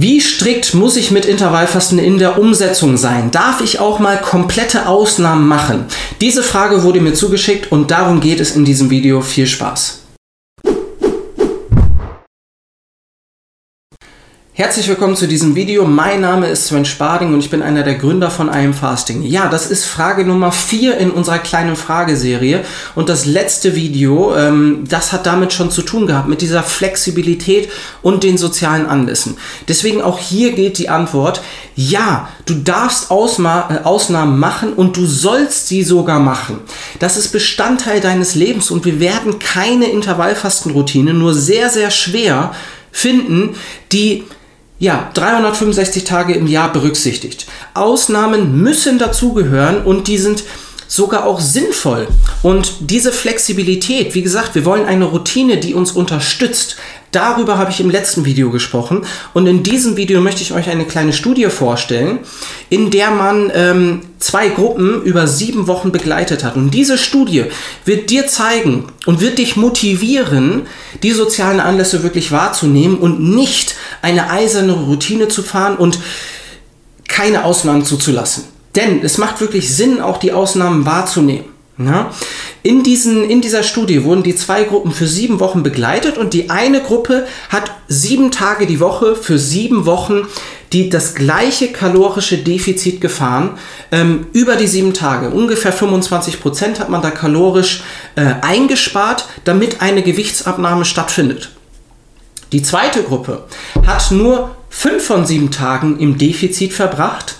Wie strikt muss ich mit Intervallfasten in der Umsetzung sein? Darf ich auch mal komplette Ausnahmen machen? Diese Frage wurde mir zugeschickt und darum geht es in diesem Video. Viel Spaß! Herzlich willkommen zu diesem Video. Mein Name ist Sven Sparding und ich bin einer der Gründer von I Am Fasting. Ja, das ist Frage Nummer 4 in unserer kleinen Frageserie und das letzte Video, ähm, das hat damit schon zu tun gehabt, mit dieser Flexibilität und den sozialen Anlässen. Deswegen auch hier gilt die Antwort, ja, du darfst Ausma äh, Ausnahmen machen und du sollst sie sogar machen. Das ist Bestandteil deines Lebens und wir werden keine Intervallfastenroutine nur sehr, sehr schwer finden, die ja, 365 Tage im Jahr berücksichtigt. Ausnahmen müssen dazugehören und die sind sogar auch sinnvoll. Und diese Flexibilität, wie gesagt, wir wollen eine Routine, die uns unterstützt. Darüber habe ich im letzten Video gesprochen und in diesem Video möchte ich euch eine kleine Studie vorstellen, in der man ähm, zwei Gruppen über sieben Wochen begleitet hat. Und diese Studie wird dir zeigen und wird dich motivieren, die sozialen Anlässe wirklich wahrzunehmen und nicht eine eiserne Routine zu fahren und keine Ausnahmen zuzulassen. Denn es macht wirklich Sinn, auch die Ausnahmen wahrzunehmen. Ja? In, diesen, in dieser Studie wurden die zwei Gruppen für sieben Wochen begleitet und die eine Gruppe hat sieben Tage die Woche für sieben Wochen die das gleiche kalorische Defizit gefahren ähm, über die sieben Tage. Ungefähr 25 Prozent hat man da kalorisch äh, eingespart, damit eine Gewichtsabnahme stattfindet. Die zweite Gruppe hat nur fünf von sieben Tagen im Defizit verbracht,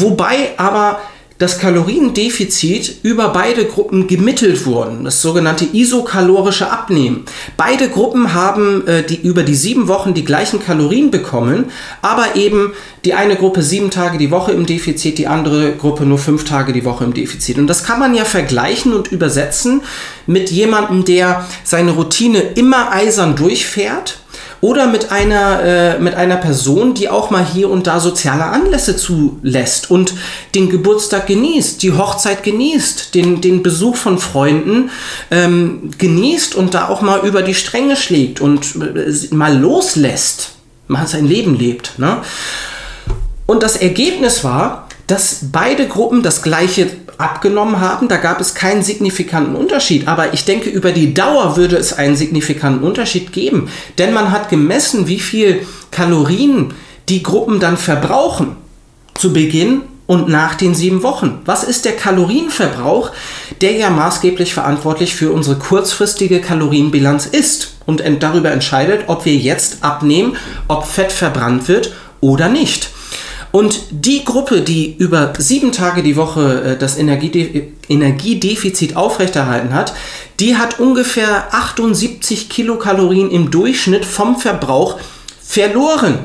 wobei aber das Kaloriendefizit über beide Gruppen gemittelt wurden, das sogenannte isokalorische Abnehmen. Beide Gruppen haben äh, die, über die sieben Wochen die gleichen Kalorien bekommen, aber eben die eine Gruppe sieben Tage die Woche im Defizit, die andere Gruppe nur fünf Tage die Woche im Defizit. Und das kann man ja vergleichen und übersetzen mit jemandem, der seine Routine immer eisern durchfährt oder mit einer, äh, mit einer Person, die auch mal hier und da soziale Anlässe zulässt und den Geburtstag genießt, die Hochzeit genießt, den, den Besuch von Freunden ähm, genießt und da auch mal über die Stränge schlägt und äh, mal loslässt, mal sein Leben lebt. Ne? Und das Ergebnis war, dass beide Gruppen das gleiche abgenommen haben. Da gab es keinen signifikanten Unterschied. Aber ich denke, über die Dauer würde es einen signifikanten Unterschied geben. Denn man hat gemessen, wie viel Kalorien die Gruppen dann verbrauchen. Zu Beginn und nach den sieben Wochen. Was ist der Kalorienverbrauch, der ja maßgeblich verantwortlich für unsere kurzfristige Kalorienbilanz ist und darüber entscheidet, ob wir jetzt abnehmen, ob Fett verbrannt wird oder nicht. Und die Gruppe, die über sieben Tage die Woche äh, das Energiede Energiedefizit aufrechterhalten hat, die hat ungefähr 78 Kilokalorien im Durchschnitt vom Verbrauch verloren.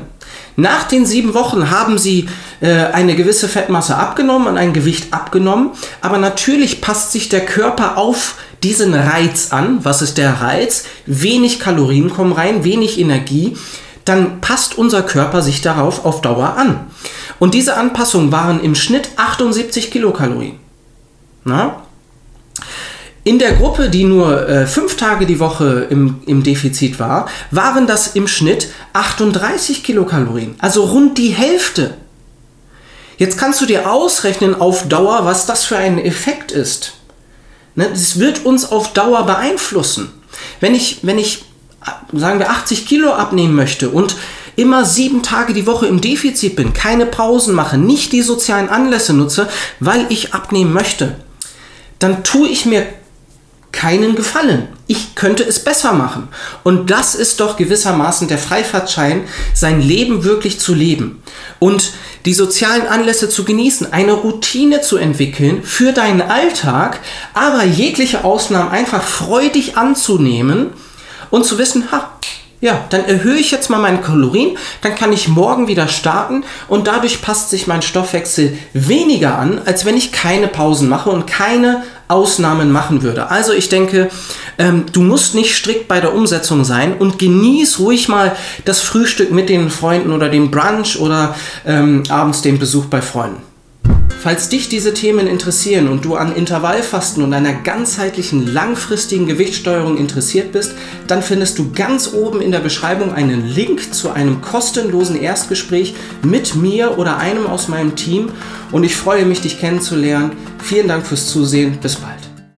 Nach den sieben Wochen haben sie äh, eine gewisse Fettmasse abgenommen und ein Gewicht abgenommen, aber natürlich passt sich der Körper auf diesen Reiz an. Was ist der Reiz? Wenig Kalorien kommen rein, wenig Energie. Dann passt unser Körper sich darauf auf Dauer an. Und diese Anpassungen waren im Schnitt 78 Kilokalorien. Na? In der Gruppe, die nur äh, fünf Tage die Woche im, im Defizit war, waren das im Schnitt 38 Kilokalorien, also rund die Hälfte. Jetzt kannst du dir ausrechnen auf Dauer, was das für ein Effekt ist. Ne, das wird uns auf Dauer beeinflussen. Wenn ich, wenn ich, sagen wir, 80 Kilo abnehmen möchte und immer sieben Tage die Woche im Defizit bin, keine Pausen mache, nicht die sozialen Anlässe nutze, weil ich abnehmen möchte, dann tue ich mir keinen Gefallen. Ich könnte es besser machen. Und das ist doch gewissermaßen der Freifahrtschein, sein Leben wirklich zu leben und die sozialen Anlässe zu genießen, eine Routine zu entwickeln für deinen Alltag, aber jegliche Ausnahmen einfach freudig anzunehmen und zu wissen, ha, ja, dann erhöhe ich jetzt mal meine Kalorien, dann kann ich morgen wieder starten und dadurch passt sich mein Stoffwechsel weniger an, als wenn ich keine Pausen mache und keine Ausnahmen machen würde. Also ich denke, ähm, du musst nicht strikt bei der Umsetzung sein und genieß ruhig mal das Frühstück mit den Freunden oder den Brunch oder ähm, abends den Besuch bei Freunden. Falls dich diese Themen interessieren und du an Intervallfasten und einer ganzheitlichen, langfristigen Gewichtssteuerung interessiert bist, dann findest du ganz oben in der Beschreibung einen Link zu einem kostenlosen Erstgespräch mit mir oder einem aus meinem Team und ich freue mich, dich kennenzulernen. Vielen Dank fürs Zusehen. Bis bald.